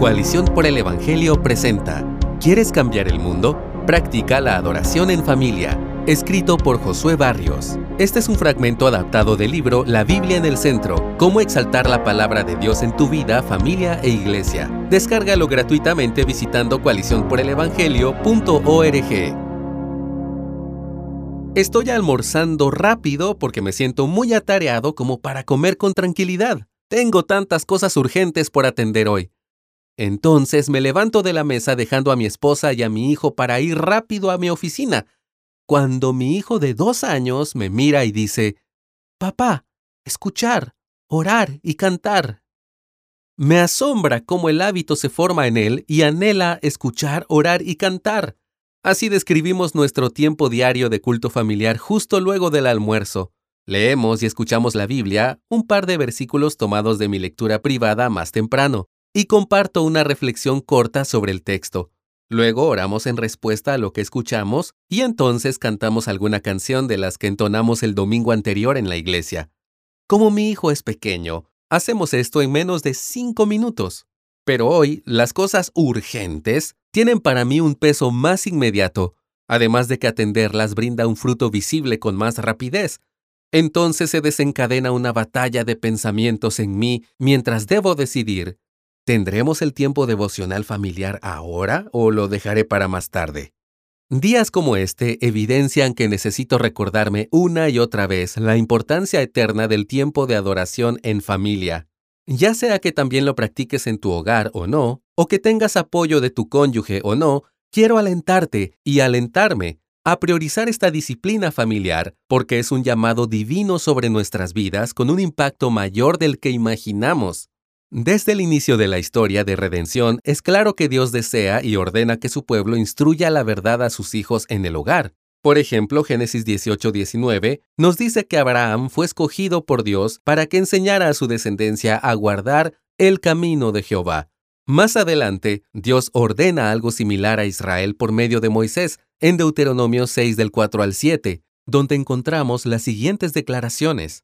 Coalición por el Evangelio presenta ¿Quieres cambiar el mundo? Practica la adoración en familia. Escrito por Josué Barrios. Este es un fragmento adaptado del libro La Biblia en el Centro. Cómo exaltar la palabra de Dios en tu vida, familia e iglesia. Descárgalo gratuitamente visitando coaliciónporelevangelio.org. Estoy almorzando rápido porque me siento muy atareado como para comer con tranquilidad. Tengo tantas cosas urgentes por atender hoy. Entonces me levanto de la mesa dejando a mi esposa y a mi hijo para ir rápido a mi oficina, cuando mi hijo de dos años me mira y dice, Papá, escuchar, orar y cantar. Me asombra cómo el hábito se forma en él y anhela escuchar, orar y cantar. Así describimos nuestro tiempo diario de culto familiar justo luego del almuerzo. Leemos y escuchamos la Biblia, un par de versículos tomados de mi lectura privada más temprano, y comparto una reflexión corta sobre el texto. Luego oramos en respuesta a lo que escuchamos y entonces cantamos alguna canción de las que entonamos el domingo anterior en la iglesia. Como mi hijo es pequeño, hacemos esto en menos de cinco minutos. Pero hoy, las cosas urgentes tienen para mí un peso más inmediato, además de que atenderlas brinda un fruto visible con más rapidez, entonces se desencadena una batalla de pensamientos en mí mientras debo decidir, ¿tendremos el tiempo devocional familiar ahora o lo dejaré para más tarde? Días como este evidencian que necesito recordarme una y otra vez la importancia eterna del tiempo de adoración en familia. Ya sea que también lo practiques en tu hogar o no, o que tengas apoyo de tu cónyuge o no, quiero alentarte y alentarme a priorizar esta disciplina familiar porque es un llamado divino sobre nuestras vidas con un impacto mayor del que imaginamos. Desde el inicio de la historia de redención, es claro que Dios desea y ordena que su pueblo instruya la verdad a sus hijos en el hogar. Por ejemplo, Génesis 18:19 nos dice que Abraham fue escogido por Dios para que enseñara a su descendencia a guardar el camino de Jehová. Más adelante, Dios ordena algo similar a Israel por medio de Moisés, en Deuteronomio 6 del 4 al 7, donde encontramos las siguientes declaraciones.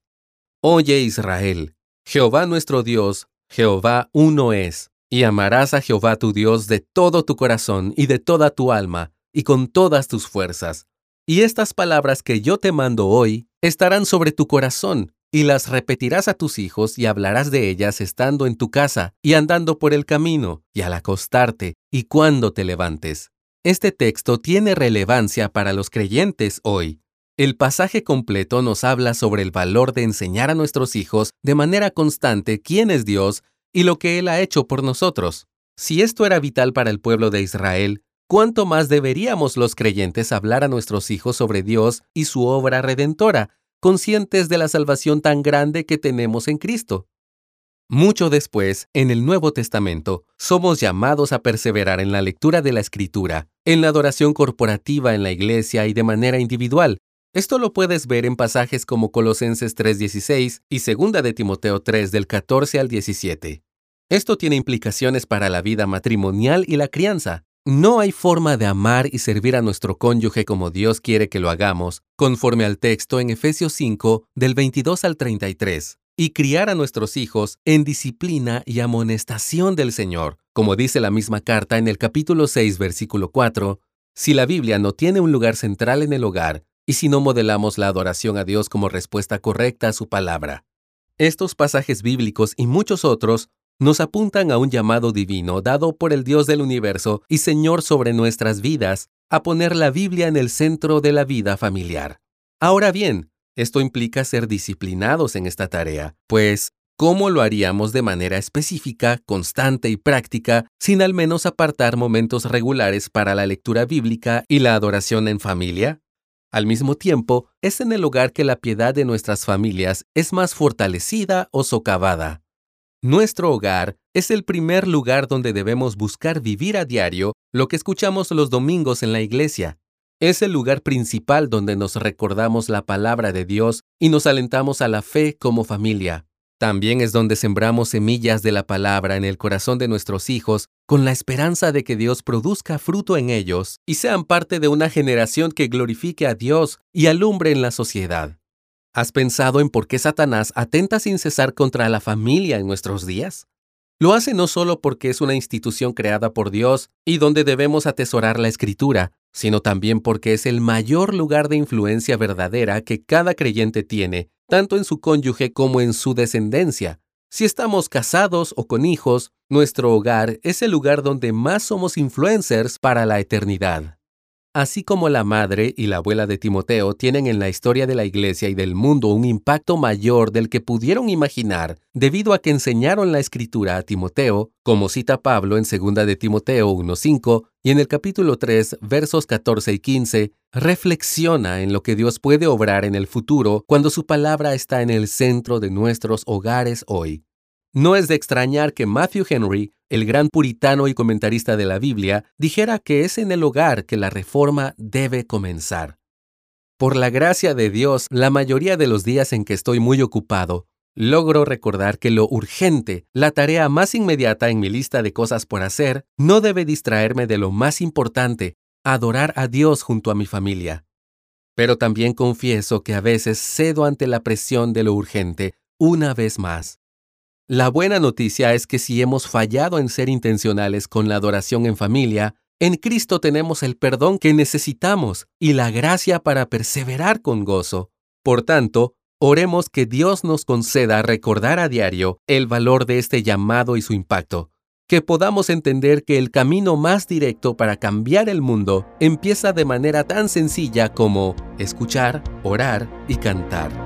Oye Israel, Jehová nuestro Dios, Jehová uno es, y amarás a Jehová tu Dios de todo tu corazón y de toda tu alma, y con todas tus fuerzas. Y estas palabras que yo te mando hoy estarán sobre tu corazón, y las repetirás a tus hijos y hablarás de ellas estando en tu casa y andando por el camino, y al acostarte, y cuando te levantes. Este texto tiene relevancia para los creyentes hoy. El pasaje completo nos habla sobre el valor de enseñar a nuestros hijos de manera constante quién es Dios y lo que Él ha hecho por nosotros. Si esto era vital para el pueblo de Israel, ¿cuánto más deberíamos los creyentes hablar a nuestros hijos sobre Dios y su obra redentora, conscientes de la salvación tan grande que tenemos en Cristo? Mucho después, en el Nuevo Testamento, somos llamados a perseverar en la lectura de la Escritura, en la adoración corporativa en la iglesia y de manera individual. Esto lo puedes ver en pasajes como Colosenses 3:16 y 2 de Timoteo 3 del 14 al 17. Esto tiene implicaciones para la vida matrimonial y la crianza. No hay forma de amar y servir a nuestro cónyuge como Dios quiere que lo hagamos, conforme al texto en Efesios 5 del 22 al 33 y criar a nuestros hijos en disciplina y amonestación del Señor. Como dice la misma carta en el capítulo 6, versículo 4, si la Biblia no tiene un lugar central en el hogar, y si no modelamos la adoración a Dios como respuesta correcta a su palabra. Estos pasajes bíblicos y muchos otros nos apuntan a un llamado divino dado por el Dios del universo y Señor sobre nuestras vidas a poner la Biblia en el centro de la vida familiar. Ahora bien, esto implica ser disciplinados en esta tarea, pues ¿cómo lo haríamos de manera específica, constante y práctica sin al menos apartar momentos regulares para la lectura bíblica y la adoración en familia? Al mismo tiempo, es en el hogar que la piedad de nuestras familias es más fortalecida o socavada. Nuestro hogar es el primer lugar donde debemos buscar vivir a diario lo que escuchamos los domingos en la iglesia, es el lugar principal donde nos recordamos la palabra de Dios y nos alentamos a la fe como familia. También es donde sembramos semillas de la palabra en el corazón de nuestros hijos con la esperanza de que Dios produzca fruto en ellos y sean parte de una generación que glorifique a Dios y alumbre en la sociedad. ¿Has pensado en por qué Satanás atenta sin cesar contra la familia en nuestros días? Lo hace no solo porque es una institución creada por Dios y donde debemos atesorar la escritura, sino también porque es el mayor lugar de influencia verdadera que cada creyente tiene, tanto en su cónyuge como en su descendencia. Si estamos casados o con hijos, nuestro hogar es el lugar donde más somos influencers para la eternidad. Así como la madre y la abuela de Timoteo tienen en la historia de la iglesia y del mundo un impacto mayor del que pudieron imaginar debido a que enseñaron la escritura a Timoteo, como cita Pablo en 2 de Timoteo 1.5 y en el capítulo 3 versos 14 y 15, reflexiona en lo que Dios puede obrar en el futuro cuando su palabra está en el centro de nuestros hogares hoy. No es de extrañar que Matthew Henry, el gran puritano y comentarista de la Biblia, dijera que es en el hogar que la reforma debe comenzar. Por la gracia de Dios, la mayoría de los días en que estoy muy ocupado, logro recordar que lo urgente, la tarea más inmediata en mi lista de cosas por hacer, no debe distraerme de lo más importante, adorar a Dios junto a mi familia. Pero también confieso que a veces cedo ante la presión de lo urgente, una vez más. La buena noticia es que si hemos fallado en ser intencionales con la adoración en familia, en Cristo tenemos el perdón que necesitamos y la gracia para perseverar con gozo. Por tanto, oremos que Dios nos conceda recordar a diario el valor de este llamado y su impacto, que podamos entender que el camino más directo para cambiar el mundo empieza de manera tan sencilla como escuchar, orar y cantar.